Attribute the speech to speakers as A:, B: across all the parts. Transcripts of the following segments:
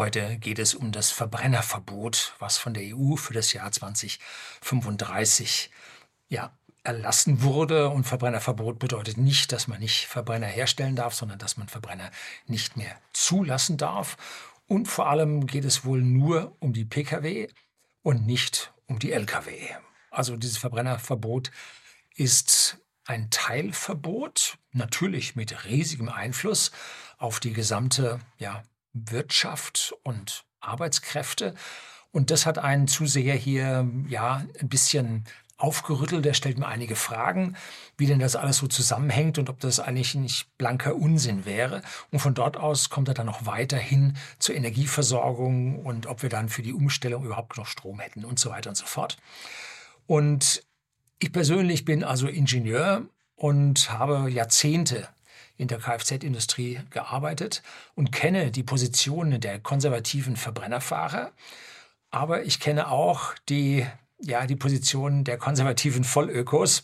A: Heute geht es um das Verbrennerverbot, was von der EU für das Jahr 2035 ja, erlassen wurde. Und Verbrennerverbot bedeutet nicht, dass man nicht Verbrenner herstellen darf, sondern dass man Verbrenner nicht mehr zulassen darf. Und vor allem geht es wohl nur um die Pkw und nicht um die Lkw. Also dieses Verbrennerverbot ist ein Teilverbot, natürlich mit riesigem Einfluss auf die gesamte ja, Wirtschaft und Arbeitskräfte. Und das hat einen Zuseher hier ja ein bisschen aufgerüttelt. Er stellt mir einige Fragen, wie denn das alles so zusammenhängt und ob das eigentlich nicht blanker Unsinn wäre. Und von dort aus kommt er dann noch weiterhin zur Energieversorgung und ob wir dann für die Umstellung überhaupt noch Strom hätten und so weiter und so fort. Und ich persönlich bin also Ingenieur und habe Jahrzehnte in der Kfz-Industrie gearbeitet und kenne die Positionen der konservativen Verbrennerfahrer. Aber ich kenne auch die ja, die Positionen der konservativen Vollökos,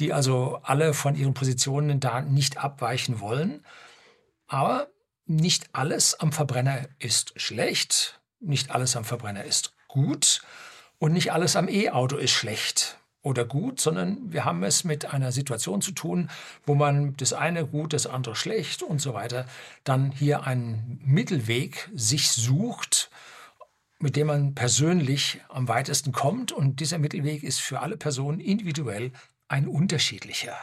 A: die also alle von ihren Positionen da nicht abweichen wollen. Aber nicht alles am Verbrenner ist schlecht, nicht alles am Verbrenner ist gut und nicht alles am E-Auto ist schlecht oder gut, sondern wir haben es mit einer Situation zu tun, wo man das eine gut, das andere schlecht und so weiter, dann hier einen Mittelweg sich sucht, mit dem man persönlich am weitesten kommt. Und dieser Mittelweg ist für alle Personen individuell ein unterschiedlicher.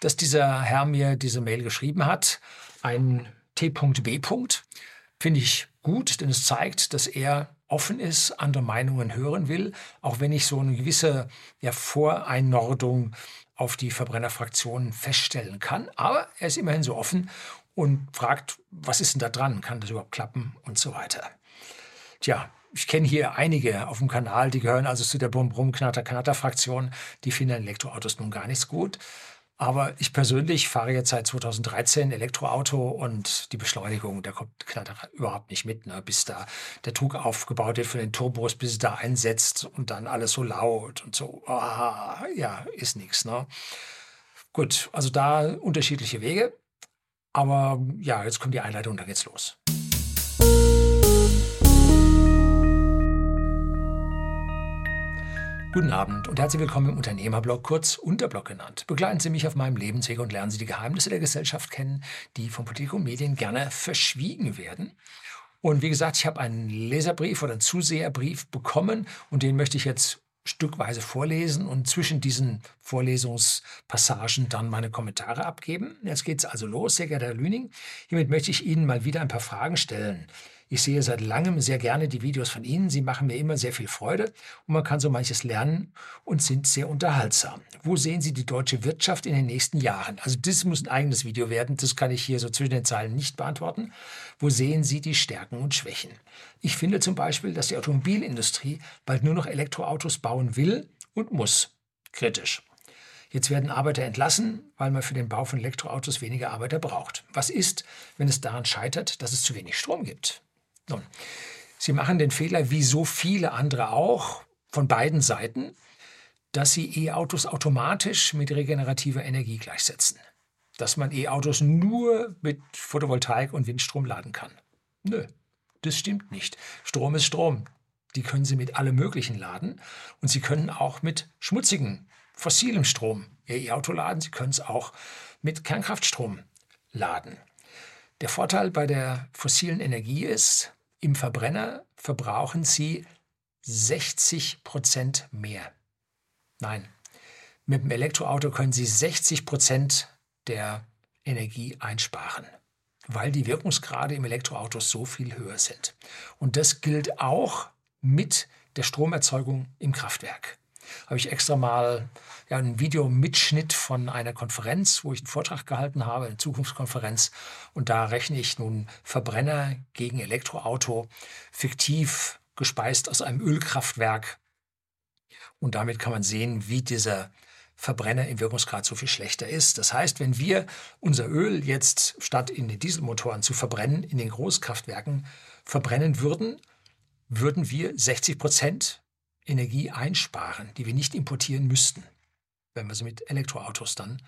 A: Dass dieser Herr mir diese Mail geschrieben hat, ein T.B. finde ich gut, denn es zeigt, dass er offen ist, andere Meinungen hören will, auch wenn ich so eine gewisse ja, Voreinnordung auf die Verbrennerfraktion feststellen kann. Aber er ist immerhin so offen und fragt, was ist denn da dran? Kann das überhaupt klappen und so weiter. Tja, ich kenne hier einige auf dem Kanal, die gehören also zu der Bum-Brum-Knatter-Knatter-Fraktion. Die finden Elektroautos nun gar nichts gut. Aber ich persönlich fahre jetzt seit 2013 Elektroauto und die Beschleunigung, da kommt Knatter überhaupt nicht mit, ne? bis da der Druck aufgebaut wird von den Turbos, bis es da einsetzt und dann alles so laut und so. Ah, ja, ist nichts. Ne? Gut, also da unterschiedliche Wege. Aber ja, jetzt kommt die Einleitung, dann geht's los. Guten Abend und herzlich willkommen im Unternehmerblog, kurz Unterblog genannt. Begleiten Sie mich auf meinem Lebensweg und lernen Sie die Geheimnisse der Gesellschaft kennen, die von Politik und Medien gerne verschwiegen werden. Und wie gesagt, ich habe einen Leserbrief oder einen Zuseherbrief bekommen und den möchte ich jetzt stückweise vorlesen und zwischen diesen Vorlesungspassagen dann meine Kommentare abgeben. Jetzt geht es also los, sehr geehrter Herr Lüning. Hiermit möchte ich Ihnen mal wieder ein paar Fragen stellen. Ich sehe seit langem sehr gerne die Videos von Ihnen. Sie machen mir immer sehr viel Freude und man kann so manches lernen und sind sehr unterhaltsam. Wo sehen Sie die deutsche Wirtschaft in den nächsten Jahren? Also das muss ein eigenes Video werden. Das kann ich hier so zwischen den Zeilen nicht beantworten. Wo sehen Sie die Stärken und Schwächen? Ich finde zum Beispiel, dass die Automobilindustrie bald nur noch Elektroautos bauen will und muss. Kritisch. Jetzt werden Arbeiter entlassen, weil man für den Bau von Elektroautos weniger Arbeiter braucht. Was ist, wenn es daran scheitert, dass es zu wenig Strom gibt? Nun, Sie machen den Fehler, wie so viele andere auch, von beiden Seiten, dass Sie E-Autos automatisch mit regenerativer Energie gleichsetzen. Dass man E-Autos nur mit Photovoltaik und Windstrom laden kann. Nö, das stimmt nicht. Strom ist Strom. Die können Sie mit allem Möglichen laden und Sie können auch mit schmutzigem, fossilem Strom Ihr E-Auto laden. Sie können es auch mit Kernkraftstrom laden. Der Vorteil bei der fossilen Energie ist, im Verbrenner verbrauchen Sie 60 Prozent mehr. Nein, mit dem Elektroauto können Sie 60 Prozent der Energie einsparen, weil die Wirkungsgrade im Elektroauto so viel höher sind. Und das gilt auch mit der Stromerzeugung im Kraftwerk habe ich extra mal ja, einen Videomitschnitt von einer Konferenz, wo ich einen Vortrag gehalten habe, eine Zukunftskonferenz. Und da rechne ich nun Verbrenner gegen Elektroauto, fiktiv gespeist aus einem Ölkraftwerk. Und damit kann man sehen, wie dieser Verbrenner im Wirkungsgrad so viel schlechter ist. Das heißt, wenn wir unser Öl jetzt statt in den Dieselmotoren zu verbrennen, in den Großkraftwerken verbrennen würden, würden wir 60 Prozent Energie einsparen, die wir nicht importieren müssten, wenn wir sie mit Elektroautos dann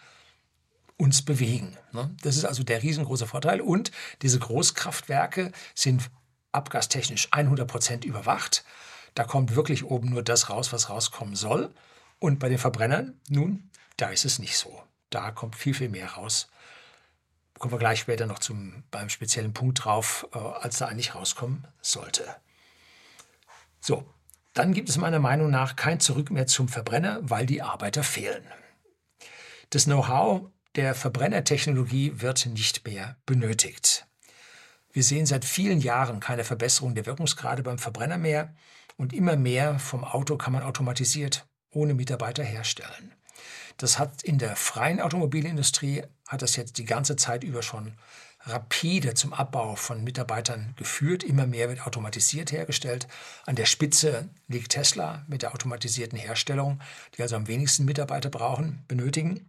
A: uns bewegen. Ne? Das ist also der riesengroße Vorteil. Und diese Großkraftwerke sind abgastechnisch 100 Prozent überwacht. Da kommt wirklich oben nur das raus, was rauskommen soll. Und bei den Verbrennern, nun, da ist es nicht so. Da kommt viel, viel mehr raus. Kommen wir gleich später noch zum, beim speziellen Punkt drauf, äh, als da eigentlich rauskommen sollte. So, dann gibt es meiner Meinung nach kein Zurück mehr zum Verbrenner, weil die Arbeiter fehlen. Das Know-how der Verbrennertechnologie wird nicht mehr benötigt. Wir sehen seit vielen Jahren keine Verbesserung der Wirkungsgrade beim Verbrenner mehr und immer mehr vom Auto kann man automatisiert ohne Mitarbeiter herstellen. Das hat in der freien Automobilindustrie hat das jetzt die ganze Zeit über schon rapide zum Abbau von Mitarbeitern geführt. Immer mehr wird automatisiert hergestellt. An der Spitze liegt Tesla mit der automatisierten Herstellung, die also am wenigsten Mitarbeiter brauchen, benötigen.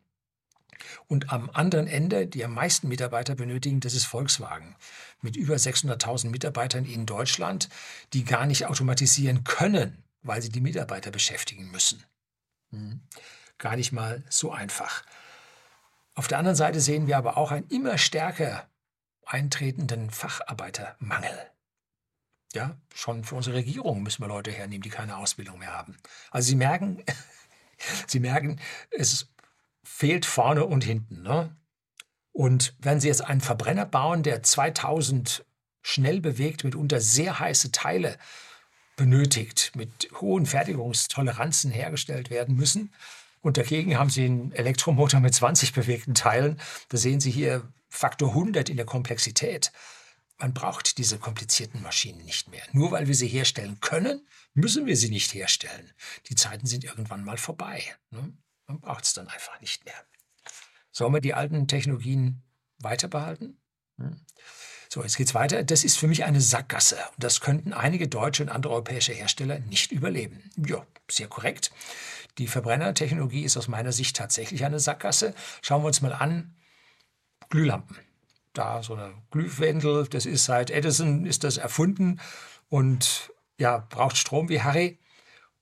A: Und am anderen Ende, die am meisten Mitarbeiter benötigen, das ist Volkswagen. Mit über 600.000 Mitarbeitern in Deutschland, die gar nicht automatisieren können, weil sie die Mitarbeiter beschäftigen müssen. Hm. Gar nicht mal so einfach. Auf der anderen Seite sehen wir aber auch einen immer stärker eintretenden Facharbeitermangel. Ja, schon für unsere Regierung müssen wir Leute hernehmen, die keine Ausbildung mehr haben. Also Sie merken, Sie merken, es fehlt vorne und hinten. Ne? Und wenn Sie jetzt einen Verbrenner bauen, der 2000 schnell bewegt, mitunter sehr heiße Teile benötigt, mit hohen Fertigungstoleranzen hergestellt werden müssen, und dagegen haben Sie einen Elektromotor mit 20 bewegten Teilen, da sehen Sie hier Faktor 100 in der Komplexität. Man braucht diese komplizierten Maschinen nicht mehr. Nur weil wir sie herstellen können, müssen wir sie nicht herstellen. Die Zeiten sind irgendwann mal vorbei. Ne? Man braucht es dann einfach nicht mehr. Sollen wir die alten Technologien weiter behalten? Hm. So, jetzt geht's weiter. Das ist für mich eine Sackgasse. Und das könnten einige deutsche und andere europäische Hersteller nicht überleben. Ja, sehr korrekt. Die Verbrennertechnologie ist aus meiner Sicht tatsächlich eine Sackgasse. Schauen wir uns mal an. Glühlampen. Da so eine Glühwendel, das ist seit Edison ist das erfunden und ja, braucht Strom wie Harry.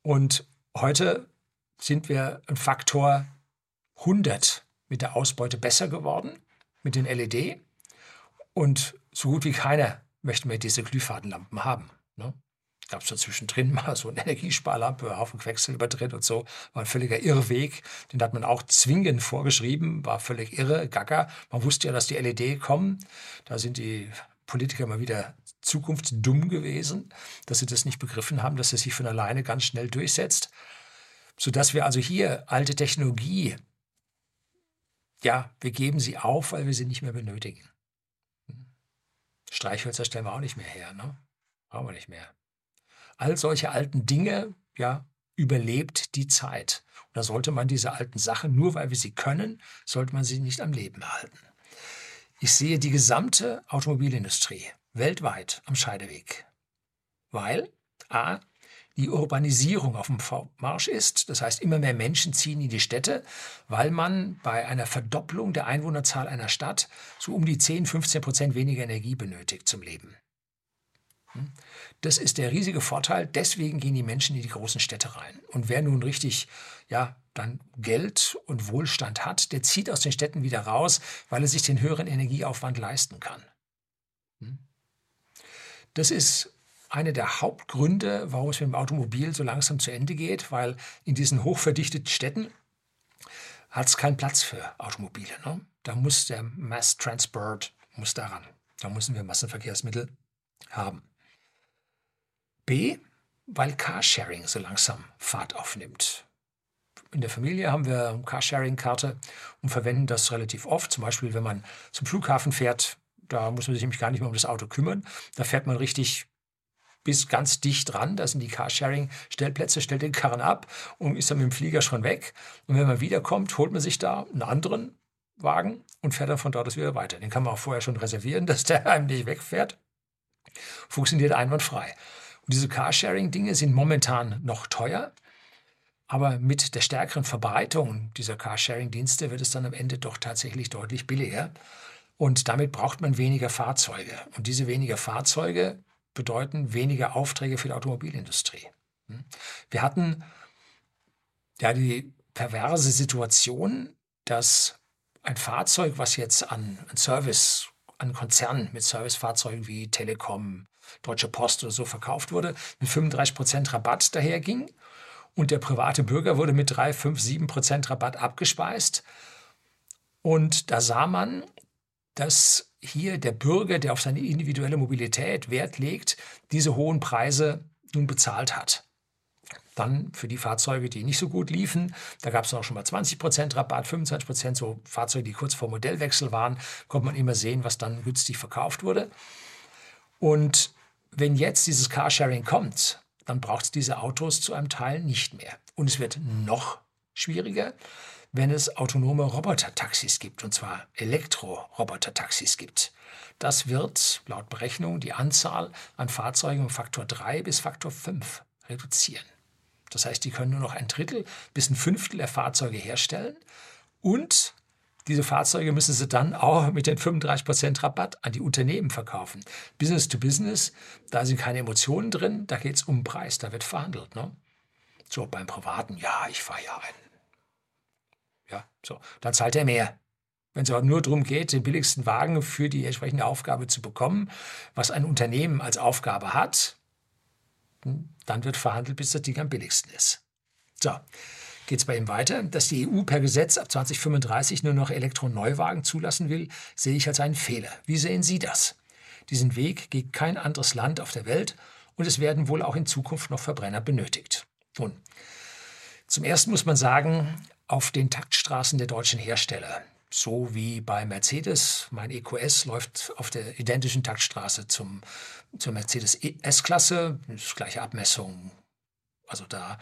A: Und heute sind wir ein Faktor 100 mit der Ausbeute besser geworden, mit den LED. Und so gut wie keiner möchte mehr diese Glühfadenlampen haben. Ne? Gab es da zwischendrin mal so eine Energiesparlampe, Haufen Quecksilber drin und so. War ein völliger Irrweg. Den hat man auch zwingend vorgeschrieben, war völlig irre, gaga. Man wusste ja, dass die LED kommen. Da sind die Politiker mal wieder zukunftsdumm gewesen, dass sie das nicht begriffen haben, dass es sich von alleine ganz schnell durchsetzt sodass wir also hier alte Technologie, ja, wir geben sie auf, weil wir sie nicht mehr benötigen. Streichhölzer stellen wir auch nicht mehr her, ne? Brauchen wir nicht mehr. All solche alten Dinge, ja, überlebt die Zeit. Und da sollte man diese alten Sachen, nur weil wir sie können, sollte man sie nicht am Leben halten. Ich sehe die gesamte Automobilindustrie weltweit am Scheideweg. Weil A, die Urbanisierung auf dem Vormarsch ist. Das heißt, immer mehr Menschen ziehen in die Städte, weil man bei einer Verdopplung der Einwohnerzahl einer Stadt so um die 10, 15 Prozent weniger Energie benötigt zum Leben. Hm? Das ist der riesige Vorteil. Deswegen gehen die Menschen in die großen Städte rein. Und wer nun richtig, ja, dann Geld und Wohlstand hat, der zieht aus den Städten wieder raus, weil er sich den höheren Energieaufwand leisten kann. Hm? Das ist einer der Hauptgründe, warum es mit dem Automobil so langsam zu Ende geht, weil in diesen hochverdichteten Städten hat es keinen Platz für Automobile. Ne? Da muss der Mass Transport muss daran. Da müssen wir Massenverkehrsmittel haben. B, weil Carsharing so langsam Fahrt aufnimmt. In der Familie haben wir Carsharing-Karte und verwenden das relativ oft. Zum Beispiel, wenn man zum Flughafen fährt, da muss man sich nämlich gar nicht mehr um das Auto kümmern. Da fährt man richtig bis ganz dicht dran. Da sind die Carsharing-Stellplätze, stellt den Karren ab und ist dann mit dem Flieger schon weg. Und wenn man wiederkommt, holt man sich da einen anderen Wagen und fährt dann von dort aus wieder weiter. Den kann man auch vorher schon reservieren, dass der einem nicht wegfährt. Funktioniert einwandfrei. Und diese Carsharing-Dinge sind momentan noch teuer. Aber mit der stärkeren Verbreitung dieser Carsharing-Dienste wird es dann am Ende doch tatsächlich deutlich billiger. Und damit braucht man weniger Fahrzeuge. Und diese weniger Fahrzeuge bedeuten weniger Aufträge für die Automobilindustrie. Hm? Wir hatten ja die perverse Situation, dass ein Fahrzeug, was jetzt an, Service, an Konzernen mit Servicefahrzeugen wie Telekom, Deutsche Post oder so verkauft wurde, mit 35% Rabatt daherging und der private Bürger wurde mit 3, 5, 7% Rabatt abgespeist. Und da sah man, dass hier der Bürger, der auf seine individuelle Mobilität Wert legt, diese hohen Preise nun bezahlt hat. Dann für die Fahrzeuge, die nicht so gut liefen, da gab es auch schon mal 20% Rabatt, 25%, so Fahrzeuge, die kurz vor Modellwechsel waren, konnte man immer sehen, was dann günstig verkauft wurde. Und wenn jetzt dieses Carsharing kommt, dann braucht es diese Autos zu einem Teil nicht mehr. Und es wird noch schwieriger, wenn es autonome Robotertaxis gibt, und zwar Elektro-Robotertaxis gibt. Das wird laut Berechnung die Anzahl an Fahrzeugen um Faktor 3 bis Faktor 5 reduzieren. Das heißt, die können nur noch ein Drittel bis ein Fünftel der Fahrzeuge herstellen und diese Fahrzeuge müssen sie dann auch mit den 35% Rabatt an die Unternehmen verkaufen. Business to Business, da sind keine Emotionen drin, da geht es um Preis, da wird verhandelt. Ne? So, beim Privaten, ja, ich fahre ja ein. Ja, so, dann zahlt er mehr. Wenn es aber nur darum geht, den billigsten Wagen für die entsprechende Aufgabe zu bekommen, was ein Unternehmen als Aufgabe hat, hm, dann wird verhandelt, bis das Ding am billigsten ist. So, geht es bei ihm weiter. Dass die EU per Gesetz ab 2035 nur noch Elektroneuwagen zulassen will, sehe ich als einen Fehler. Wie sehen Sie das? Diesen Weg geht kein anderes Land auf der Welt und es werden wohl auch in Zukunft noch Verbrenner benötigt. Nun, zum Ersten muss man sagen, auf den Taktstraßen der deutschen Hersteller, so wie bei Mercedes, mein EQS läuft auf der identischen Taktstraße zum, zur Mercedes S-Klasse, gleiche Abmessung. Also da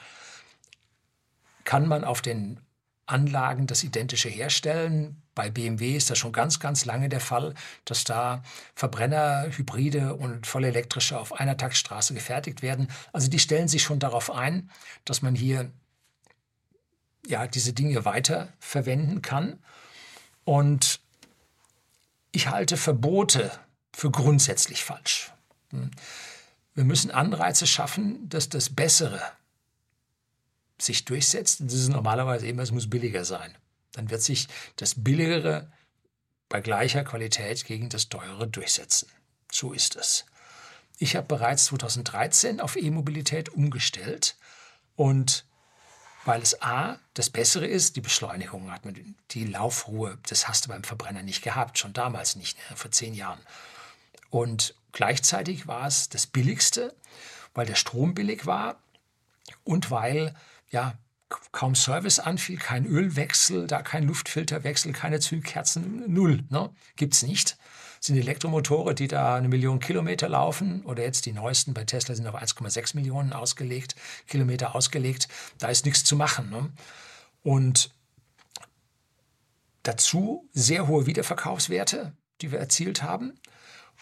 A: kann man auf den Anlagen das Identische herstellen. Bei BMW ist das schon ganz, ganz lange der Fall, dass da Verbrenner, Hybride und vollelektrische auf einer Taktstraße gefertigt werden. Also die stellen sich schon darauf ein, dass man hier ja, diese Dinge weiter verwenden kann. Und ich halte Verbote für grundsätzlich falsch. Wir müssen Anreize schaffen, dass das Bessere sich durchsetzt, das ist normalerweise immer, es muss billiger sein. Dann wird sich das Billigere bei gleicher Qualität gegen das Teure durchsetzen. So ist es. Ich habe bereits 2013 auf E-Mobilität umgestellt und weil es A, das Bessere ist, die Beschleunigung hat man, die Laufruhe, das hast du beim Verbrenner nicht gehabt, schon damals nicht, ne, vor zehn Jahren. Und gleichzeitig war es das Billigste, weil der Strom billig war und weil ja, kaum Service anfiel, kein Ölwechsel, da kein Luftfilterwechsel, keine Zündkerzen, null. Ne? Gibt es nicht. Das sind Elektromotoren, die da eine Million Kilometer laufen oder jetzt die neuesten bei Tesla sind auf 1,6 Millionen ausgelegt, Kilometer ausgelegt. Da ist nichts zu machen. Ne? Und dazu sehr hohe Wiederverkaufswerte, die wir erzielt haben.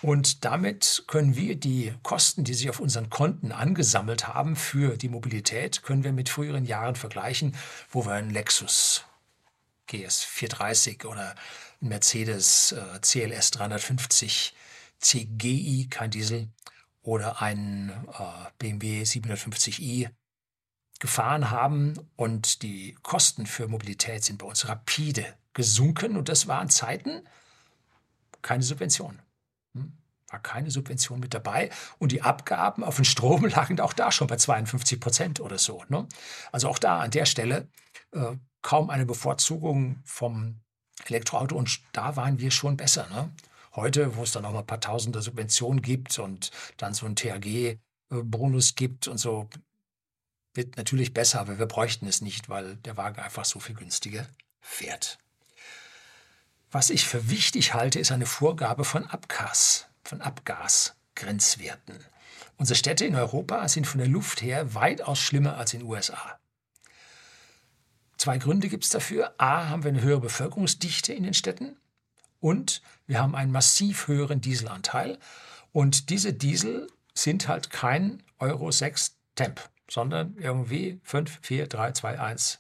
A: Und damit können wir die Kosten, die sich auf unseren Konten angesammelt haben für die Mobilität, können wir mit früheren Jahren vergleichen, wo wir einen Lexus GS 430 oder einen Mercedes CLS 350 CGI, kein Diesel, oder einen äh, BMW 750i gefahren haben und die Kosten für Mobilität sind bei uns rapide gesunken und das waren Zeiten keine Subvention. War keine Subvention mit dabei. Und die Abgaben auf den Strom lagen auch da schon bei 52 Prozent oder so. Ne? Also auch da an der Stelle äh, kaum eine Bevorzugung vom Elektroauto. Und da waren wir schon besser. Ne? Heute, wo es dann auch mal ein paar Tausende Subventionen gibt und dann so ein THG-Bonus gibt und so, wird natürlich besser, aber wir bräuchten es nicht, weil der Wagen einfach so viel günstiger fährt. Was ich für wichtig halte, ist eine Vorgabe von Abgas, von Abgasgrenzwerten. Unsere Städte in Europa sind von der Luft her weitaus schlimmer als in den USA. Zwei Gründe gibt es dafür. A, haben wir eine höhere Bevölkerungsdichte in den Städten und wir haben einen massiv höheren Dieselanteil. Und diese Diesel sind halt kein Euro 6 Temp, sondern irgendwie 5, 4, 3, 2, 1.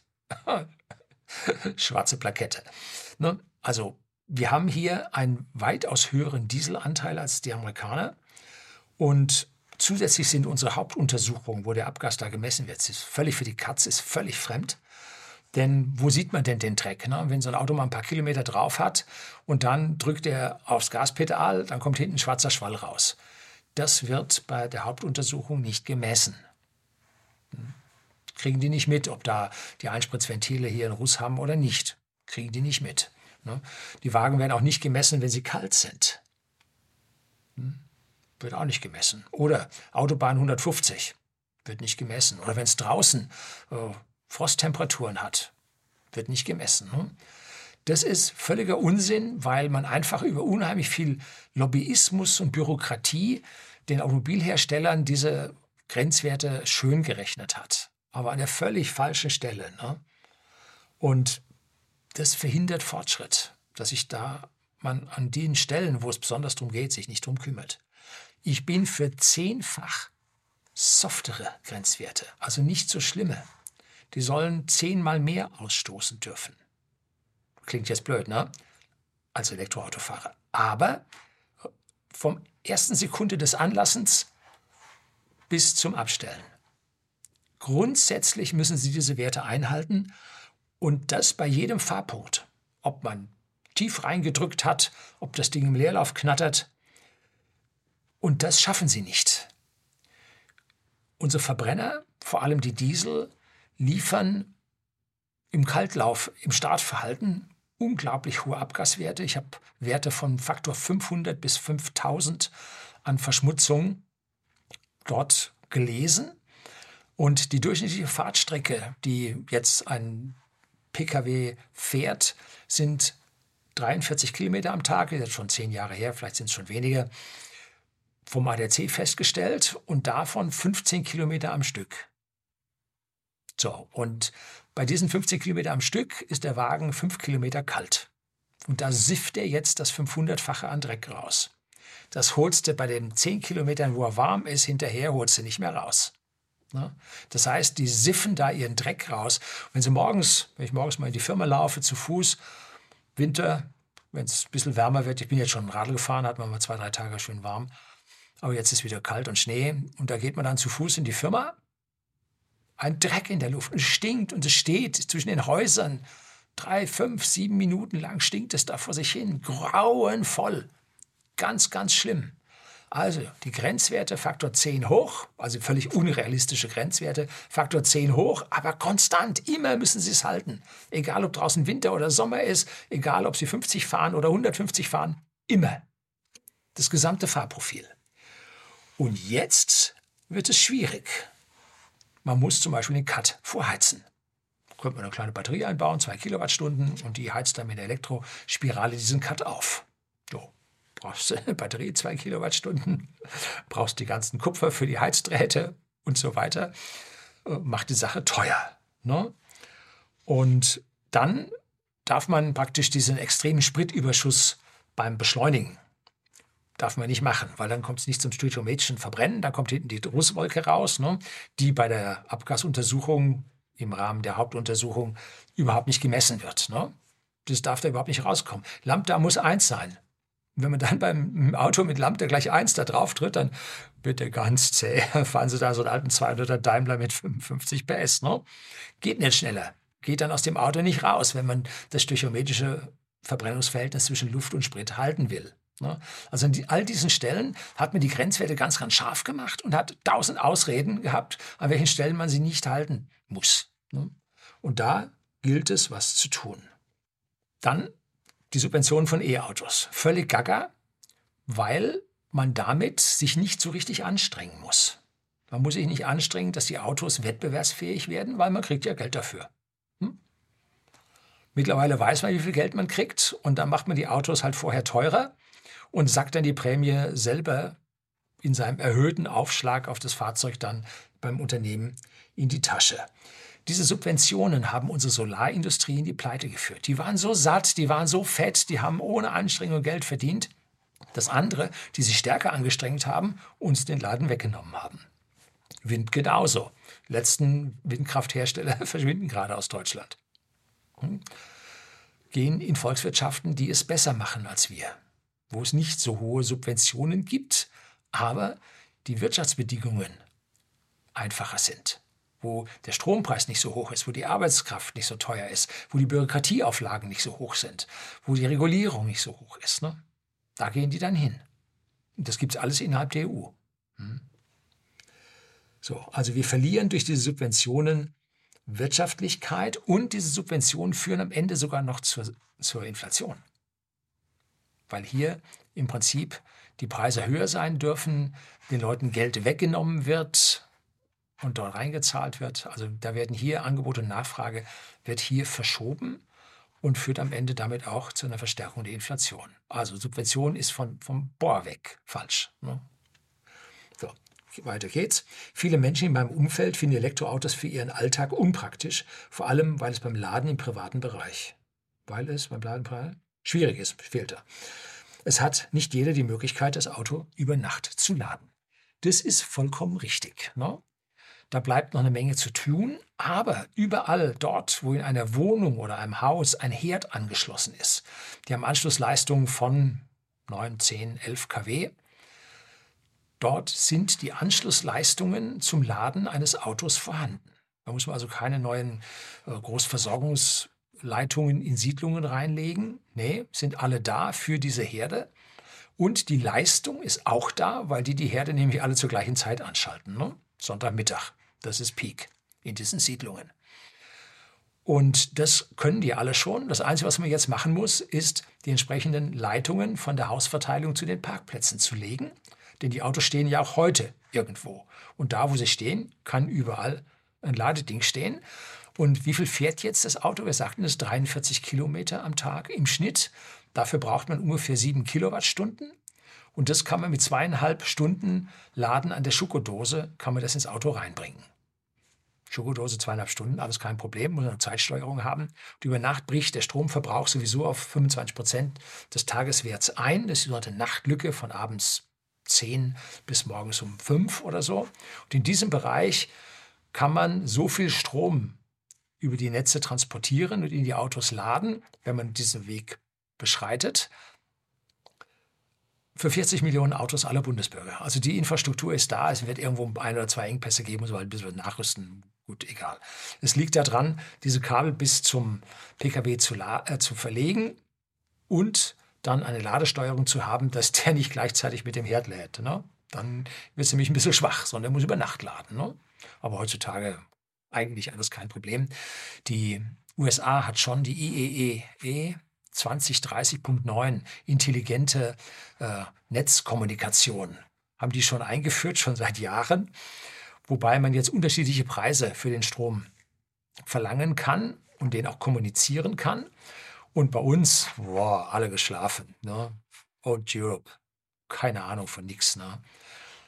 A: Schwarze Plakette. Ne? Also wir haben hier einen weitaus höheren Dieselanteil als die Amerikaner. Und zusätzlich sind unsere Hauptuntersuchungen, wo der Abgas da gemessen wird, ist völlig für die Katze, ist völlig fremd. Denn wo sieht man denn den Dreck? Ne? Wenn so ein Auto mal ein paar Kilometer drauf hat und dann drückt er aufs Gaspedal, dann kommt hinten ein schwarzer Schwall raus. Das wird bei der Hauptuntersuchung nicht gemessen. Hm? Kriegen die nicht mit, ob da die Einspritzventile hier einen Ruß haben oder nicht. Kriegen die nicht mit. Ne? Die Wagen werden auch nicht gemessen, wenn sie kalt sind. Hm? Wird auch nicht gemessen. Oder Autobahn 150 wird nicht gemessen. Oder wenn es draußen äh, Frosttemperaturen hat, wird nicht gemessen. Ne? Das ist völliger Unsinn, weil man einfach über unheimlich viel Lobbyismus und Bürokratie den Automobilherstellern diese Grenzwerte schön gerechnet hat. Aber an der völlig falschen Stelle. Ne? Und das verhindert Fortschritt, dass sich da man an den Stellen, wo es besonders darum geht, sich nicht drum kümmert. Ich bin für zehnfach softere Grenzwerte, also nicht so schlimme. Die sollen zehnmal mehr ausstoßen dürfen. Klingt jetzt blöd, ne? Als Elektroautofahrer. Aber vom ersten Sekunde des Anlassens bis zum Abstellen. Grundsätzlich müssen Sie diese Werte einhalten und das bei jedem Fahrpunkt. Ob man tief reingedrückt hat, ob das Ding im Leerlauf knattert. Und das schaffen Sie nicht. Unsere Verbrenner, vor allem die Diesel, liefern im Kaltlauf, im Startverhalten unglaublich hohe Abgaswerte. Ich habe Werte von Faktor 500 bis 5000 an Verschmutzung dort gelesen. Und die durchschnittliche Fahrtstrecke, die jetzt ein Pkw fährt, sind 43 Kilometer am Tag, das ist jetzt schon zehn Jahre her, vielleicht sind es schon weniger, vom ADAC festgestellt und davon 15 Kilometer am Stück. So, und bei diesen 15 Kilometer am Stück ist der Wagen 5 Kilometer kalt. Und da sifft er jetzt das 500-fache an Dreck raus. Das holst du bei den 10 Kilometern, wo er warm ist, hinterher holst du nicht mehr raus. Ne? Das heißt, die siffen da ihren Dreck raus. wenn sie morgens, wenn ich morgens mal in die Firma laufe, zu Fuß, Winter, wenn es ein bisschen wärmer wird, ich bin jetzt schon Radl gefahren, hat man mal zwei, drei Tage schön warm, aber jetzt ist wieder kalt und Schnee und da geht man dann zu Fuß in die Firma ein Dreck in der Luft und es stinkt und es steht zwischen den Häusern. Drei, fünf, sieben Minuten lang stinkt es da vor sich hin. Grauenvoll. Ganz, ganz schlimm. Also die Grenzwerte Faktor 10 hoch, also völlig unrealistische Grenzwerte, Faktor 10 hoch, aber konstant, immer müssen Sie es halten. Egal ob draußen Winter oder Sommer ist, egal ob Sie 50 fahren oder 150 fahren, immer. Das gesamte Fahrprofil. Und jetzt wird es schwierig. Man muss zum Beispiel den Cut vorheizen. Da könnte man eine kleine Batterie einbauen, zwei Kilowattstunden, und die heizt dann mit der Elektrospirale diesen Cut auf. Brauchst du eine Batterie, zwei Kilowattstunden, brauchst die ganzen Kupfer für die Heizdrähte und so weiter. Äh, macht die Sache teuer. Ne? Und dann darf man praktisch diesen extremen Spritüberschuss beim Beschleunigen darf man nicht machen, weil dann kommt es nicht zum stöchiometrischen Verbrennen, dann kommt hinten die Rußwolke raus, ne, die bei der Abgasuntersuchung im Rahmen der Hauptuntersuchung überhaupt nicht gemessen wird. Ne. Das darf da überhaupt nicht rauskommen. Lambda muss eins sein. Wenn man dann beim Auto mit Lambda gleich eins da drauf tritt, dann der ganz zäh. Fahren Sie da so einen alten 200er Daimler mit 55 PS. Ne? Geht nicht schneller. Geht dann aus dem Auto nicht raus, wenn man das stöchiometrische Verbrennungsverhältnis zwischen Luft und Sprit halten will. Ne? Also an all diesen Stellen hat man die Grenzwerte ganz, ganz scharf gemacht und hat tausend Ausreden gehabt, an welchen Stellen man sie nicht halten muss. Ne? Und da gilt es, was zu tun. Dann die Subvention von E-Autos. Völlig gaga, weil man damit sich nicht so richtig anstrengen muss. Man muss sich nicht anstrengen, dass die Autos wettbewerbsfähig werden, weil man kriegt ja Geld dafür. Hm? Mittlerweile weiß man, wie viel Geld man kriegt und dann macht man die Autos halt vorher teurer und sackt dann die Prämie selber in seinem erhöhten Aufschlag auf das Fahrzeug dann beim Unternehmen in die Tasche. Diese Subventionen haben unsere Solarindustrie in die Pleite geführt. Die waren so satt, die waren so fett, die haben ohne Anstrengung Geld verdient, dass andere, die sich stärker angestrengt haben, uns den Laden weggenommen haben. Wind genauso. Die letzten Windkrafthersteller verschwinden gerade aus Deutschland. Hm? Gehen in Volkswirtschaften, die es besser machen als wir wo es nicht so hohe Subventionen gibt, aber die Wirtschaftsbedingungen einfacher sind, wo der Strompreis nicht so hoch ist, wo die Arbeitskraft nicht so teuer ist, wo die Bürokratieauflagen nicht so hoch sind, wo die Regulierung nicht so hoch ist. Ne? Da gehen die dann hin. Und das gibt es alles innerhalb der EU. Hm? So, also wir verlieren durch diese Subventionen Wirtschaftlichkeit und diese Subventionen führen am Ende sogar noch zur, zur Inflation. Weil hier im Prinzip die Preise höher sein dürfen, den Leuten Geld weggenommen wird und dort reingezahlt wird. Also da werden hier Angebot und Nachfrage wird hier verschoben und führt am Ende damit auch zu einer Verstärkung der Inflation. Also Subvention ist von, vom Bohr weg falsch. Ne? So, weiter geht's. Viele Menschen in meinem Umfeld finden Elektroautos für ihren Alltag unpraktisch, vor allem weil es beim Laden im privaten Bereich, weil es beim Laden schwierig ist, fehlt er. Es hat nicht jeder die Möglichkeit, das Auto über Nacht zu laden. Das ist vollkommen richtig. Ne? Da bleibt noch eine Menge zu tun, aber überall dort, wo in einer Wohnung oder einem Haus ein Herd angeschlossen ist, die haben Anschlussleistungen von 9, 10, 11 kW, dort sind die Anschlussleistungen zum Laden eines Autos vorhanden. Da muss man also keine neuen äh, Großversorgungs- Leitungen in Siedlungen reinlegen. Nee, sind alle da für diese Herde. Und die Leistung ist auch da, weil die die Herde nämlich alle zur gleichen Zeit anschalten. Ne? Sonntagmittag, das ist Peak in diesen Siedlungen. Und das können die alle schon. Das Einzige, was man jetzt machen muss, ist, die entsprechenden Leitungen von der Hausverteilung zu den Parkplätzen zu legen. Denn die Autos stehen ja auch heute irgendwo. Und da, wo sie stehen, kann überall ein Ladeding stehen. Und wie viel fährt jetzt das Auto? Wir sagten es 43 Kilometer am Tag im Schnitt. Dafür braucht man ungefähr sieben Kilowattstunden. Und das kann man mit zweieinhalb Stunden Laden an der Schokodose, kann man das ins Auto reinbringen. Schokodose zweieinhalb Stunden, alles kein Problem, muss eine Zeitsteuerung haben. Und über Nacht bricht der Stromverbrauch sowieso auf 25 Prozent des Tageswerts ein. Das ist die sogenannte Nachtlücke von abends 10 bis morgens um 5 oder so. Und in diesem Bereich kann man so viel Strom über die Netze transportieren und in die Autos laden, wenn man diesen Weg beschreitet. Für 40 Millionen Autos aller Bundesbürger. Also die Infrastruktur ist da. Es wird irgendwo ein oder zwei Engpässe geben, so ein bisschen nachrüsten. Gut, egal. Es liegt daran, diese Kabel bis zum Pkw zu, äh, zu verlegen und dann eine Ladesteuerung zu haben, dass der nicht gleichzeitig mit dem Herd lädt. Ne? Dann wird es nämlich ein bisschen schwach, sondern er muss über Nacht laden. Ne? Aber heutzutage eigentlich alles kein Problem. Die USA hat schon die IEEE 2030.9 intelligente äh, Netzkommunikation. Haben die schon eingeführt, schon seit Jahren, wobei man jetzt unterschiedliche Preise für den Strom verlangen kann und den auch kommunizieren kann. Und bei uns, boah, alle geschlafen. Ne? Old Europe, keine Ahnung von nichts. Ne?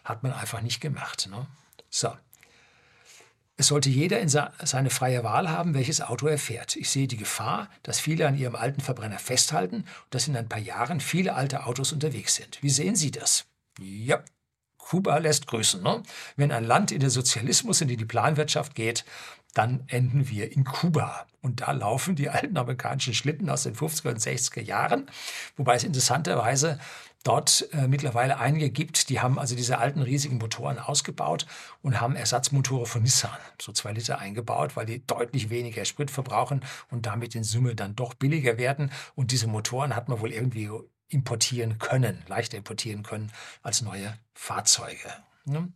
A: Hat man einfach nicht gemacht. Ne? So, es sollte jeder in seine freie Wahl haben, welches Auto er fährt. Ich sehe die Gefahr, dass viele an ihrem alten Verbrenner festhalten und dass in ein paar Jahren viele alte Autos unterwegs sind. Wie sehen Sie das? Ja, Kuba lässt grüßen. Ne? Wenn ein Land in den Sozialismus in die Planwirtschaft geht, dann enden wir in Kuba. Und da laufen die alten amerikanischen Schlitten aus den 50er und 60er Jahren. Wobei es interessanterweise dort äh, mittlerweile einige gibt, die haben also diese alten riesigen Motoren ausgebaut und haben Ersatzmotore von Nissan, so zwei Liter eingebaut, weil die deutlich weniger Sprit verbrauchen und damit in Summe dann doch billiger werden. Und diese Motoren hat man wohl irgendwie importieren können, leichter importieren können als neue Fahrzeuge. Ne?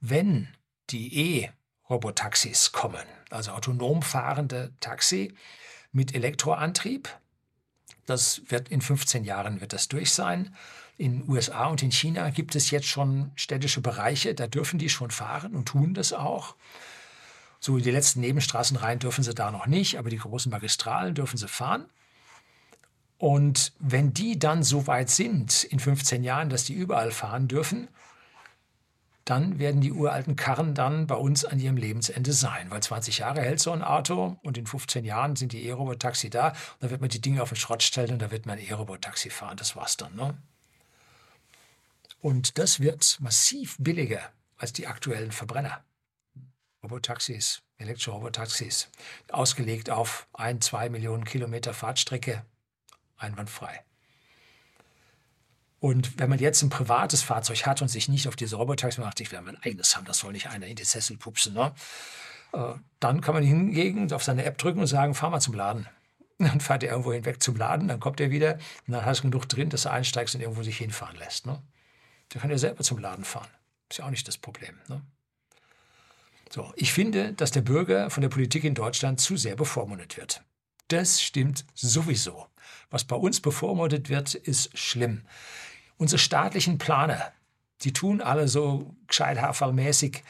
A: Wenn die E-Robotaxis kommen, also autonom fahrende Taxi mit Elektroantrieb, das wird in 15 Jahren wird das durch sein. In USA und in China gibt es jetzt schon städtische Bereiche, da dürfen die schon fahren und tun das auch. So die letzten Nebenstraßen rein dürfen sie da noch nicht, aber die großen Magistralen dürfen sie fahren. Und wenn die dann so weit sind in 15 Jahren, dass die überall fahren dürfen, dann werden die uralten Karren dann bei uns an ihrem Lebensende sein. Weil 20 Jahre hält so ein Auto und in 15 Jahren sind die E-Robot-Taxi da. Und dann wird man die Dinge auf den Schrott stellen und da wird man E-Robot-Taxi fahren. Das war's dann. Ne? Und das wird massiv billiger als die aktuellen Verbrenner. Robotaxis, Elektro-Robotaxis, ausgelegt auf ein, zwei Millionen Kilometer Fahrtstrecke, einwandfrei. Und wenn man jetzt ein privates Fahrzeug hat und sich nicht auf diese Robotaxi macht, ich will mein eigenes haben, das soll nicht einer in die Sessel pupsen, ne? Äh, dann kann man hingehen, auf seine App drücken und sagen, fahr mal zum Laden. Dann fährt er irgendwo hinweg zum Laden, dann kommt er wieder und dann hast du genug drin, dass er einsteigst und irgendwo sich hinfahren lässt. Ne? Der kann ja selber zum Laden fahren. Ist ja auch nicht das Problem. Ne? So, ich finde, dass der Bürger von der Politik in Deutschland zu sehr bevormundet wird. Das stimmt sowieso. Was bei uns bevormundet wird, ist schlimm. Unsere staatlichen Planer, die tun alle so gescheit mäßig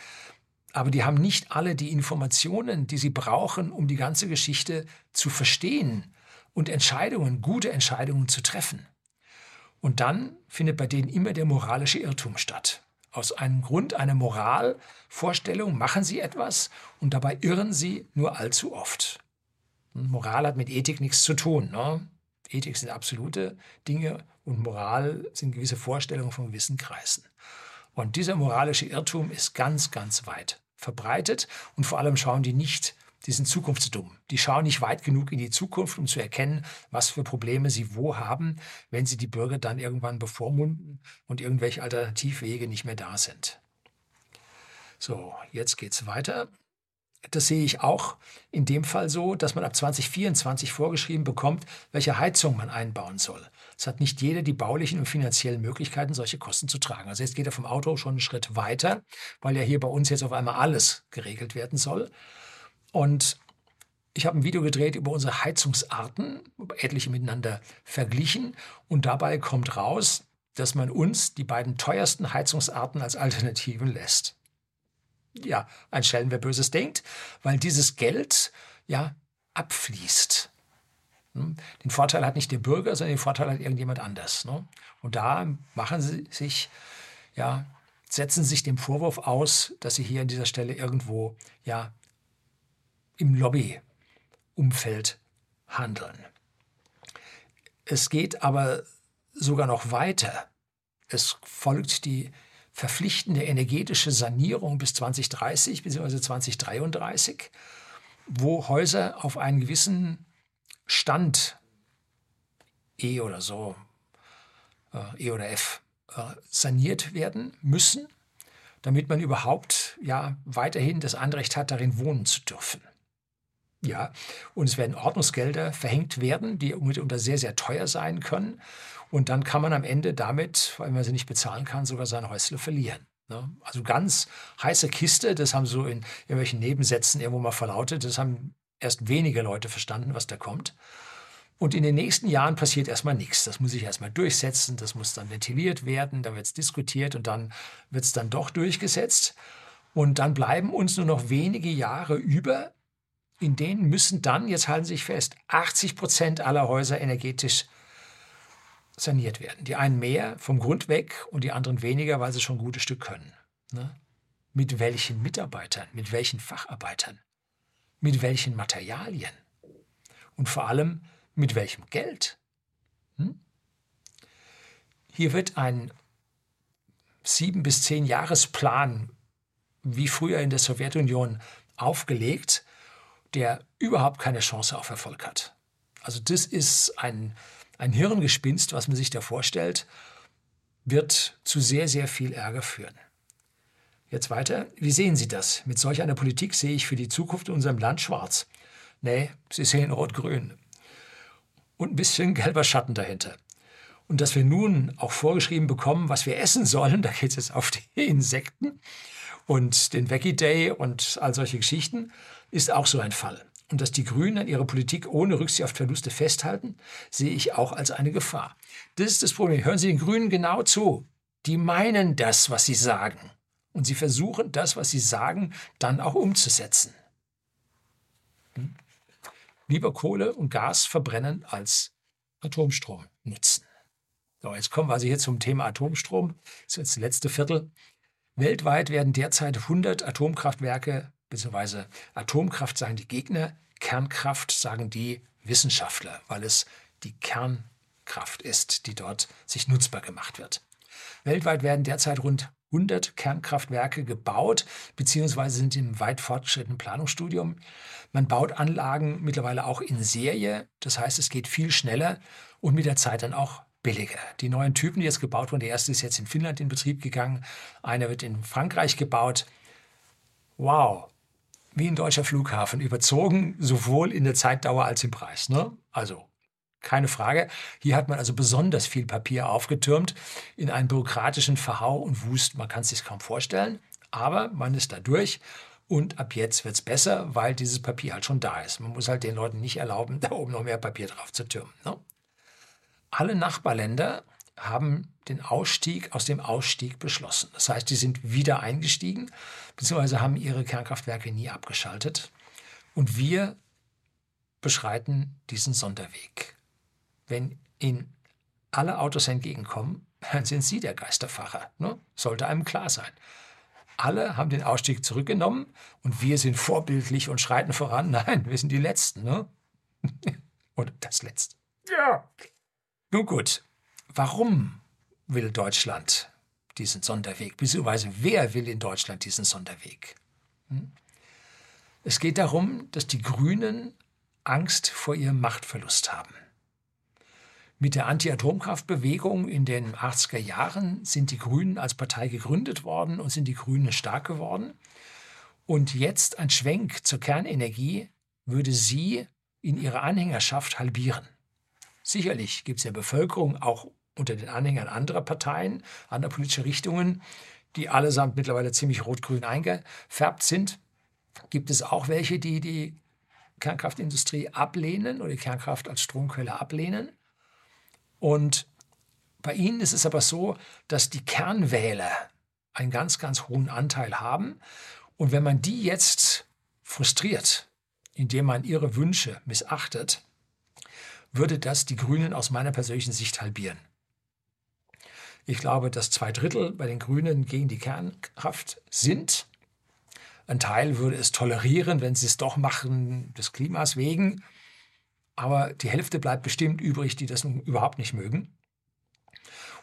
A: aber die haben nicht alle die Informationen, die sie brauchen, um die ganze Geschichte zu verstehen und Entscheidungen, gute Entscheidungen zu treffen. Und dann findet bei denen immer der moralische Irrtum statt. Aus einem Grund, einer Moralvorstellung machen sie etwas und dabei irren sie nur allzu oft. Moral hat mit Ethik nichts zu tun. Ne? Ethik sind absolute Dinge und Moral sind gewisse Vorstellungen von gewissen Kreisen. Und dieser moralische Irrtum ist ganz, ganz weit verbreitet und vor allem schauen die nicht, die sind zukunftsdumm. Die schauen nicht weit genug in die Zukunft, um zu erkennen, was für Probleme sie wo haben, wenn sie die Bürger dann irgendwann bevormunden und irgendwelche Alternativwege nicht mehr da sind. So, jetzt geht's weiter. Das sehe ich auch in dem Fall so, dass man ab 2024 vorgeschrieben bekommt, welche Heizung man einbauen soll. Es hat nicht jeder die baulichen und finanziellen Möglichkeiten, solche Kosten zu tragen. Also jetzt geht er vom Auto schon einen Schritt weiter, weil ja hier bei uns jetzt auf einmal alles geregelt werden soll. Und ich habe ein Video gedreht über unsere Heizungsarten, etliche miteinander verglichen. Und dabei kommt raus, dass man uns die beiden teuersten Heizungsarten als Alternativen lässt. Ja, ein Schelm, wer Böses denkt, weil dieses Geld ja abfließt. Hm? Den Vorteil hat nicht der Bürger, sondern den Vorteil hat irgendjemand anders. Ne? Und da machen sie sich, ja, setzen sich dem Vorwurf aus, dass sie hier an dieser Stelle irgendwo ja, im Lobbyumfeld handeln. Es geht aber sogar noch weiter. Es folgt die verpflichtende energetische Sanierung bis 2030 bzw. 2033, wo Häuser auf einen gewissen Stand E oder so, äh, E oder F, äh, saniert werden müssen, damit man überhaupt ja weiterhin das Anrecht hat, darin wohnen zu dürfen. Ja, und es werden Ordnungsgelder verhängt werden, die mitunter sehr, sehr teuer sein können. Und dann kann man am Ende damit, weil man sie nicht bezahlen kann, sogar sein Häusle verlieren. Ne? Also ganz heiße Kiste, das haben so in irgendwelchen Nebensätzen irgendwo mal verlautet, das haben erst wenige Leute verstanden, was da kommt. Und in den nächsten Jahren passiert erstmal nichts. Das muss sich erstmal durchsetzen, das muss dann ventiliert werden, da wird es diskutiert und dann wird es dann doch durchgesetzt. Und dann bleiben uns nur noch wenige Jahre über, in denen müssen dann, jetzt halten Sie sich fest, 80 Prozent aller Häuser energetisch saniert werden. Die einen mehr vom Grund weg und die anderen weniger, weil sie schon ein gutes Stück können. Ne? Mit welchen Mitarbeitern, mit welchen Facharbeitern? Mit welchen Materialien? Und vor allem, mit welchem Geld? Hm? Hier wird ein sieben bis zehn Jahresplan, wie früher in der Sowjetunion, aufgelegt, der überhaupt keine Chance auf Erfolg hat. Also das ist ein, ein Hirngespinst, was man sich da vorstellt, wird zu sehr, sehr viel Ärger führen. Jetzt weiter. Wie sehen Sie das? Mit solch einer Politik sehe ich für die Zukunft in unserem Land schwarz. Nee, Sie sehen rot-grün. Und ein bisschen gelber Schatten dahinter. Und dass wir nun auch vorgeschrieben bekommen, was wir essen sollen, da geht es jetzt auf die Insekten und den Veggie Day und all solche Geschichten, ist auch so ein Fall. Und dass die Grünen an ihrer Politik ohne Rücksicht auf Verluste festhalten, sehe ich auch als eine Gefahr. Das ist das Problem. Hören Sie den Grünen genau zu. Die meinen das, was sie sagen. Und sie versuchen das, was sie sagen, dann auch umzusetzen. Hm? Lieber Kohle und Gas verbrennen als Atomstrom nutzen. So, jetzt kommen wir also hier zum Thema Atomstrom. Das ist jetzt das letzte Viertel. Weltweit werden derzeit 100 Atomkraftwerke, beziehungsweise Atomkraft sagen die Gegner, Kernkraft sagen die Wissenschaftler, weil es die Kernkraft ist, die dort sich nutzbar gemacht wird. Weltweit werden derzeit rund 100 Kernkraftwerke gebaut, beziehungsweise sind im weit fortgeschrittenen Planungsstudium. Man baut Anlagen mittlerweile auch in Serie, das heißt, es geht viel schneller und mit der Zeit dann auch billiger. Die neuen Typen, die jetzt gebaut wurden, der erste ist jetzt in Finnland in Betrieb gegangen, einer wird in Frankreich gebaut. Wow, wie ein deutscher Flughafen, überzogen sowohl in der Zeitdauer als im Preis. Ne? Also keine Frage. Hier hat man also besonders viel Papier aufgetürmt in einen bürokratischen Verhau und Wust. Man kann es sich kaum vorstellen, aber man ist da durch. Und ab jetzt wird es besser, weil dieses Papier halt schon da ist. Man muss halt den Leuten nicht erlauben, da oben noch mehr Papier drauf zu türmen. Ne? Alle Nachbarländer haben den Ausstieg aus dem Ausstieg beschlossen. Das heißt, die sind wieder eingestiegen, beziehungsweise haben ihre Kernkraftwerke nie abgeschaltet. Und wir beschreiten diesen Sonderweg. Wenn Ihnen alle Autos entgegenkommen, dann sind Sie der Geisterfacher. Ne? Sollte einem klar sein. Alle haben den Ausstieg zurückgenommen und wir sind vorbildlich und schreiten voran. Nein, wir sind die Letzten. Ne? Oder das Letzte. Ja. Nun gut, warum will Deutschland diesen Sonderweg? Beziehungsweise wer will in Deutschland diesen Sonderweg? Hm? Es geht darum, dass die Grünen Angst vor ihrem Machtverlust haben. Mit der Anti-Atomkraftbewegung in den 80er Jahren sind die Grünen als Partei gegründet worden und sind die Grünen stark geworden. Und jetzt ein Schwenk zur Kernenergie würde sie in ihrer Anhängerschaft halbieren. Sicherlich gibt es der Bevölkerung auch unter den Anhängern anderer Parteien, anderer politischer Richtungen, die allesamt mittlerweile ziemlich rot-grün eingefärbt sind, gibt es auch welche, die die Kernkraftindustrie ablehnen oder die Kernkraft als Stromquelle ablehnen. Und bei ihnen ist es aber so, dass die Kernwähler einen ganz, ganz hohen Anteil haben. Und wenn man die jetzt frustriert, indem man ihre Wünsche missachtet, würde das die Grünen aus meiner persönlichen Sicht halbieren. Ich glaube, dass zwei Drittel bei den Grünen gegen die Kernkraft sind. Ein Teil würde es tolerieren, wenn sie es doch machen, des Klimas wegen. Aber die Hälfte bleibt bestimmt übrig, die das nun überhaupt nicht mögen.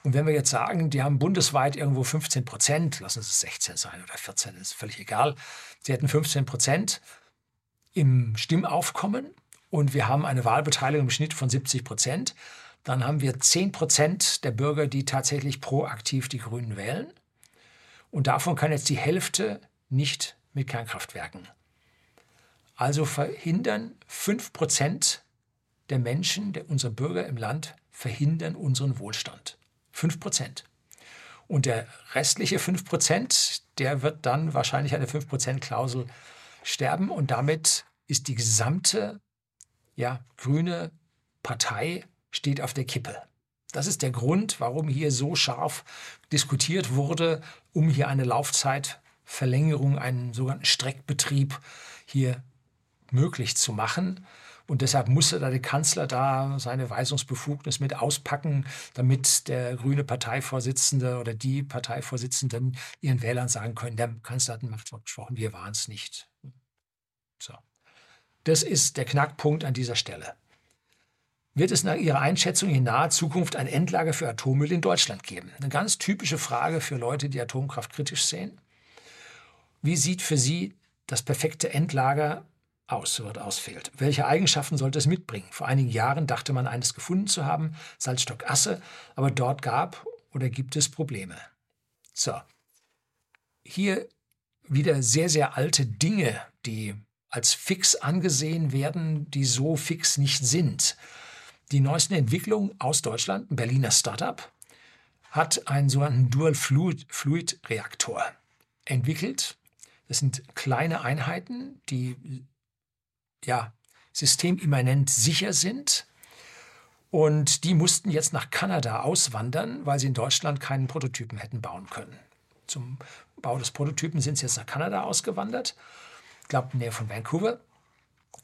A: Und wenn wir jetzt sagen, die haben bundesweit irgendwo 15 Prozent, lassen es 16 sein oder 14, ist völlig egal, sie hätten 15 Prozent im Stimmaufkommen und wir haben eine Wahlbeteiligung im Schnitt von 70 Prozent, dann haben wir 10 Prozent der Bürger, die tatsächlich proaktiv die Grünen wählen. Und davon kann jetzt die Hälfte nicht mit Kernkraftwerken. Also verhindern 5 Prozent der Menschen, der, unserer Bürger im Land, verhindern unseren Wohlstand. 5 Prozent. Und der restliche 5 Prozent, der wird dann wahrscheinlich eine 5 Prozent Klausel sterben und damit ist die gesamte ja, grüne Partei steht auf der Kippe. Das ist der Grund, warum hier so scharf diskutiert wurde, um hier eine Laufzeitverlängerung, einen sogenannten Streckbetrieb hier möglich zu machen. Und deshalb musste da der Kanzler da seine Weisungsbefugnis mit auspacken, damit der grüne Parteivorsitzende oder die Parteivorsitzenden ihren Wählern sagen können, der Kanzler hat ein Machtwort gesprochen, wir waren es nicht. So. Das ist der Knackpunkt an dieser Stelle. Wird es nach Ihrer Einschätzung in naher Zukunft ein Endlager für Atommüll in Deutschland geben? Eine ganz typische Frage für Leute, die Atomkraft kritisch sehen. Wie sieht für Sie das perfekte Endlager aus, wird ausfehlt? Welche Eigenschaften sollte es mitbringen? Vor einigen Jahren dachte man, eines gefunden zu haben, Salzstock Asse, aber dort gab oder gibt es Probleme. So, hier wieder sehr, sehr alte Dinge, die als fix angesehen werden, die so fix nicht sind. Die neuesten Entwicklungen aus Deutschland, ein Berliner Startup, hat einen sogenannten Dual Fluid, Fluid Reaktor entwickelt. Das sind kleine Einheiten, die ja, systemimmanent sicher sind. Und die mussten jetzt nach Kanada auswandern, weil sie in Deutschland keinen Prototypen hätten bauen können. Zum Bau des Prototypen sind sie jetzt nach Kanada ausgewandert glaube, in der Nähe von Vancouver.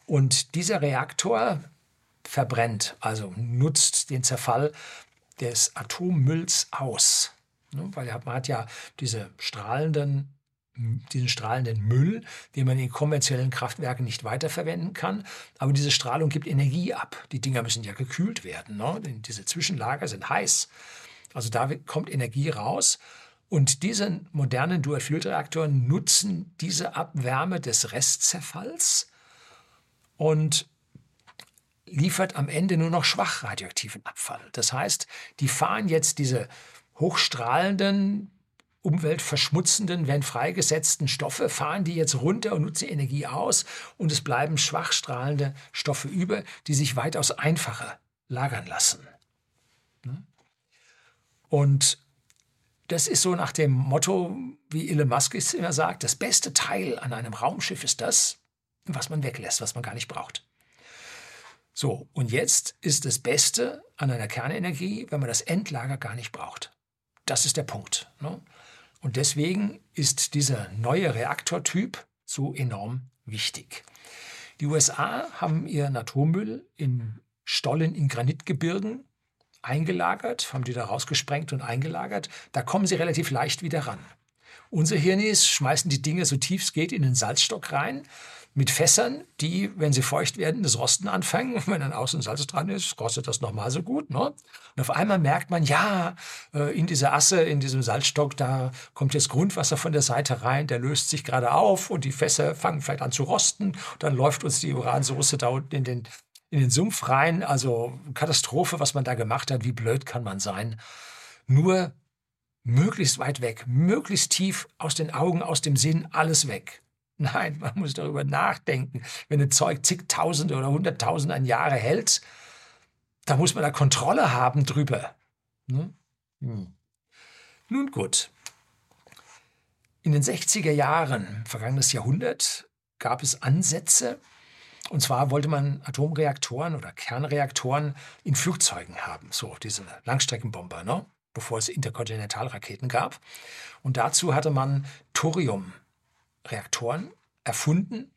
A: Und dieser Reaktor verbrennt, also nutzt den Zerfall des Atommülls aus. Ne, weil man hat ja diese strahlenden, diesen strahlenden Müll, den man in konventionellen Kraftwerken nicht weiterverwenden kann. Aber diese Strahlung gibt Energie ab. Die Dinger müssen ja gekühlt werden. Ne? Diese Zwischenlager sind heiß. Also da kommt Energie raus. Und diese modernen Dual-Fuel-Reaktoren nutzen diese Abwärme des Restzerfalls und liefert am Ende nur noch schwach radioaktiven Abfall. Das heißt, die fahren jetzt diese hochstrahlenden, umweltverschmutzenden, wenn freigesetzten Stoffe, fahren die jetzt runter und nutzen Energie aus und es bleiben schwachstrahlende Stoffe über, die sich weitaus einfacher lagern lassen. Und das ist so nach dem Motto, wie Elon Musk es immer sagt, das beste Teil an einem Raumschiff ist das, was man weglässt, was man gar nicht braucht. So, und jetzt ist das Beste an einer Kernenergie, wenn man das Endlager gar nicht braucht. Das ist der Punkt. Ne? Und deswegen ist dieser neue Reaktortyp so enorm wichtig. Die USA haben ihren Atommüll in Stollen in Granitgebirgen eingelagert, haben die da rausgesprengt und eingelagert. Da kommen sie relativ leicht wieder ran. Unsere Hirnis schmeißen die Dinge so tief es geht in den Salzstock rein mit Fässern, die, wenn sie feucht werden, das Rosten anfangen. Wenn dann außen Salz dran ist, rostet das nochmal so gut. Ne? Und auf einmal merkt man, ja, äh, in dieser Asse, in diesem Salzstock, da kommt jetzt Grundwasser von der Seite rein, der löst sich gerade auf und die Fässer fangen vielleicht an zu rosten. Dann läuft uns die Uransoße da unten in den, in den Sumpf rein. Also Katastrophe, was man da gemacht hat. Wie blöd kann man sein? Nur möglichst weit weg, möglichst tief aus den Augen, aus dem Sinn, alles weg. Nein, man muss darüber nachdenken. Wenn ein Zeug zigtausende oder hunderttausende an Jahre hält, da muss man da Kontrolle haben drüber. Ne? Hm. Nun gut. In den 60er Jahren, vergangenes Jahrhundert, gab es Ansätze, und zwar wollte man Atomreaktoren oder Kernreaktoren in Flugzeugen haben, so diese Langstreckenbomber, ne? bevor es Interkontinentalraketen gab. Und dazu hatte man Thorium Reaktoren erfunden,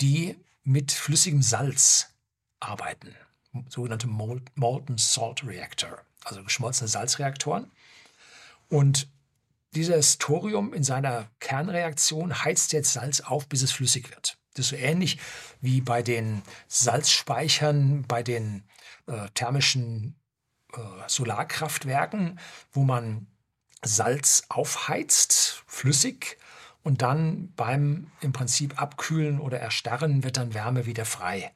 A: die mit flüssigem Salz arbeiten, sogenannte Molten Salt Reactor, also geschmolzene Salzreaktoren. Und dieses Thorium in seiner Kernreaktion heizt jetzt Salz auf, bis es flüssig wird. Das ist so ähnlich wie bei den Salzspeichern, bei den äh, thermischen äh, Solarkraftwerken, wo man Salz aufheizt, flüssig, und dann beim im Prinzip Abkühlen oder Erstarren wird dann Wärme wieder frei,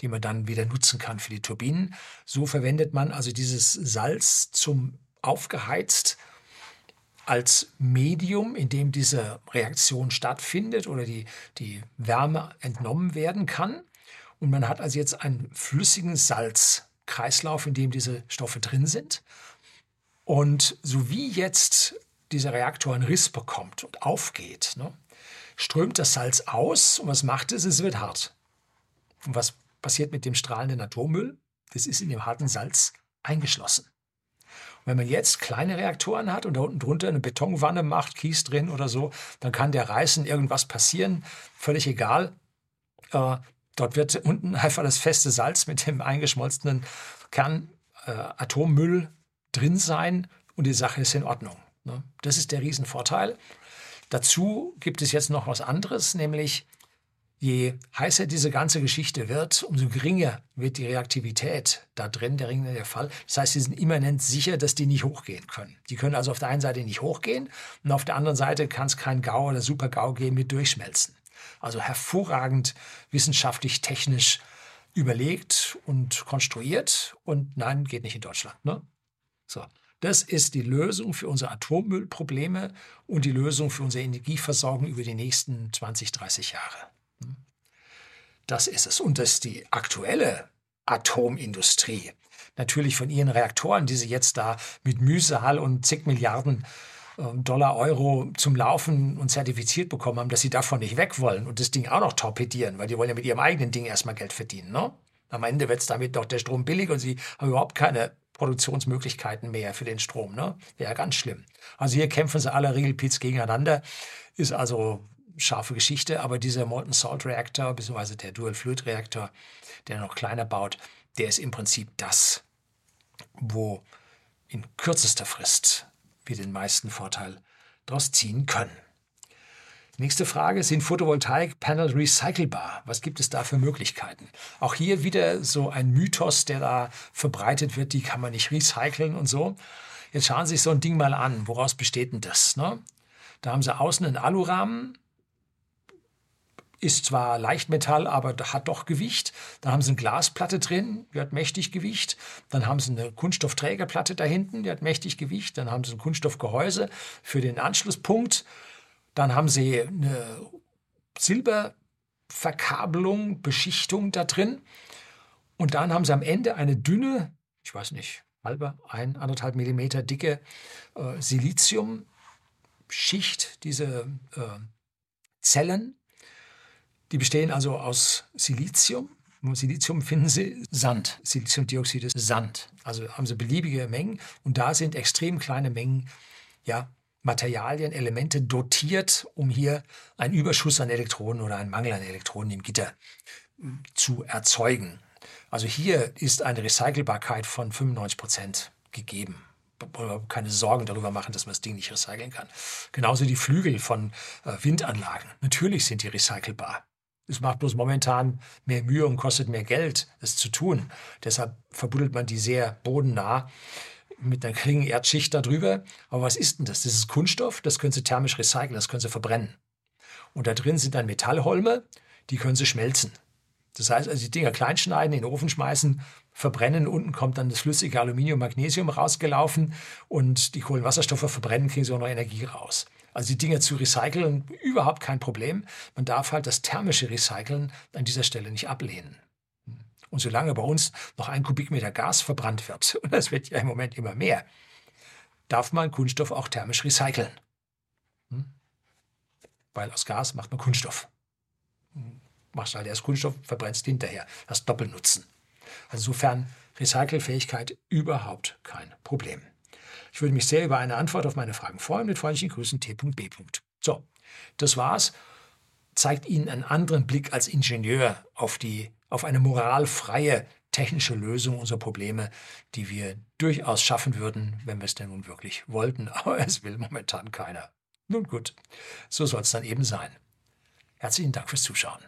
A: die man dann wieder nutzen kann für die Turbinen. So verwendet man also dieses Salz zum aufgeheizt als Medium, in dem diese Reaktion stattfindet oder die, die Wärme entnommen werden kann. Und man hat also jetzt einen flüssigen Salzkreislauf, in dem diese Stoffe drin sind. Und so wie jetzt dieser Reaktor einen Riss bekommt und aufgeht, ne, strömt das Salz aus und was macht es? Es wird hart. Und was passiert mit dem strahlenden Atommüll? Das ist in dem harten Salz eingeschlossen. Wenn man jetzt kleine Reaktoren hat und da unten drunter eine Betonwanne macht, Kies drin oder so, dann kann der reißen, irgendwas passieren, völlig egal. Äh, dort wird unten einfach das feste Salz mit dem eingeschmolzenen Kernatommüll äh, drin sein und die Sache ist in Ordnung. Ne? Das ist der Riesenvorteil. Dazu gibt es jetzt noch was anderes, nämlich je heißer diese ganze Geschichte wird, umso geringer wird die Reaktivität da drin, der Ring der Fall. Das heißt, sie sind immanent sicher, dass die nicht hochgehen können. Die können also auf der einen Seite nicht hochgehen und auf der anderen Seite kann es kein GAU oder Super-GAU gehen mit Durchschmelzen. Also hervorragend wissenschaftlich, technisch überlegt und konstruiert und nein, geht nicht in Deutschland. Ne? So. Das ist die Lösung für unsere Atommüllprobleme und die Lösung für unsere Energieversorgung über die nächsten 20, 30 Jahre. Das ist es. Und das ist die aktuelle Atomindustrie. Natürlich von ihren Reaktoren, die sie jetzt da mit Mühsal und zig Milliarden ähm, Dollar, Euro zum Laufen und zertifiziert bekommen haben, dass sie davon nicht weg wollen und das Ding auch noch torpedieren, weil die wollen ja mit ihrem eigenen Ding erstmal Geld verdienen. Ne? Am Ende wird es damit doch der Strom billig und sie haben überhaupt keine Produktionsmöglichkeiten mehr für den Strom. Ne? Wäre ganz schlimm. Also hier kämpfen sie alle Regelpits gegeneinander. Ist also scharfe Geschichte, aber dieser Molten Salt Reactor, beziehungsweise der Dual Fluid Reaktor, der noch kleiner baut, der ist im Prinzip das, wo in kürzester Frist wir den meisten Vorteil daraus ziehen können. Nächste Frage, sind Photovoltaik-Panel recycelbar? Was gibt es da für Möglichkeiten? Auch hier wieder so ein Mythos, der da verbreitet wird, die kann man nicht recyceln und so. Jetzt schauen Sie sich so ein Ding mal an. Woraus besteht denn das? Ne? Da haben Sie außen einen Alurahmen, ist zwar Leichtmetall, aber hat doch Gewicht. Dann haben sie eine Glasplatte drin, die hat mächtig Gewicht. Dann haben sie eine Kunststoffträgerplatte da hinten, die hat mächtig Gewicht. Dann haben sie ein Kunststoffgehäuse für den Anschlusspunkt. Dann haben sie eine Silberverkabelung, Beschichtung da drin. Und dann haben sie am Ende eine dünne, ich weiß nicht, halbe, ein, anderthalb Millimeter dicke äh, Siliziumschicht, diese äh, Zellen. Die bestehen also aus Silizium. Im Silizium finden Sie Sand. Siliziumdioxid ist Sand. Also haben Sie beliebige Mengen und da sind extrem kleine Mengen ja, Materialien, Elemente dotiert, um hier einen Überschuss an Elektronen oder einen Mangel an Elektronen im Gitter zu erzeugen. Also hier ist eine Recycelbarkeit von 95 Prozent gegeben. Keine Sorgen darüber machen, dass man das Ding nicht recyceln kann. Genauso die Flügel von äh, Windanlagen. Natürlich sind die recycelbar. Es macht bloß momentan mehr Mühe und kostet mehr Geld, das zu tun. Deshalb verbuddelt man die sehr bodennah mit einer geringen Erdschicht darüber. Aber was ist denn das? Das ist Kunststoff, das können Sie thermisch recyceln, das können Sie verbrennen. Und da drin sind dann Metallholme, die können Sie schmelzen. Das heißt, also die Dinger klein schneiden, in den Ofen schmeißen, verbrennen, unten kommt dann das flüssige Aluminium, Magnesium rausgelaufen und die Kohlenwasserstoffe verbrennen, kriegen sie auch noch Energie raus. Also die Dinger zu recyceln, überhaupt kein Problem. Man darf halt das thermische Recyceln an dieser Stelle nicht ablehnen. Und solange bei uns noch ein Kubikmeter Gas verbrannt wird, und das wird ja im Moment immer mehr, darf man Kunststoff auch thermisch recyceln. Hm? Weil aus Gas macht man Kunststoff machst halt erst Kunststoff, verbrennst hinterher. Hast Doppelnutzen. Also insofern Recycelfähigkeit überhaupt kein Problem. Ich würde mich sehr über eine Antwort auf meine Fragen freuen. Mit freundlichen Grüßen T.B. So, das war's. Zeigt Ihnen einen anderen Blick als Ingenieur auf, die, auf eine moralfreie technische Lösung unserer Probleme, die wir durchaus schaffen würden, wenn wir es denn nun wirklich wollten. Aber es will momentan keiner. Nun gut, so soll es dann eben sein. Herzlichen Dank fürs Zuschauen.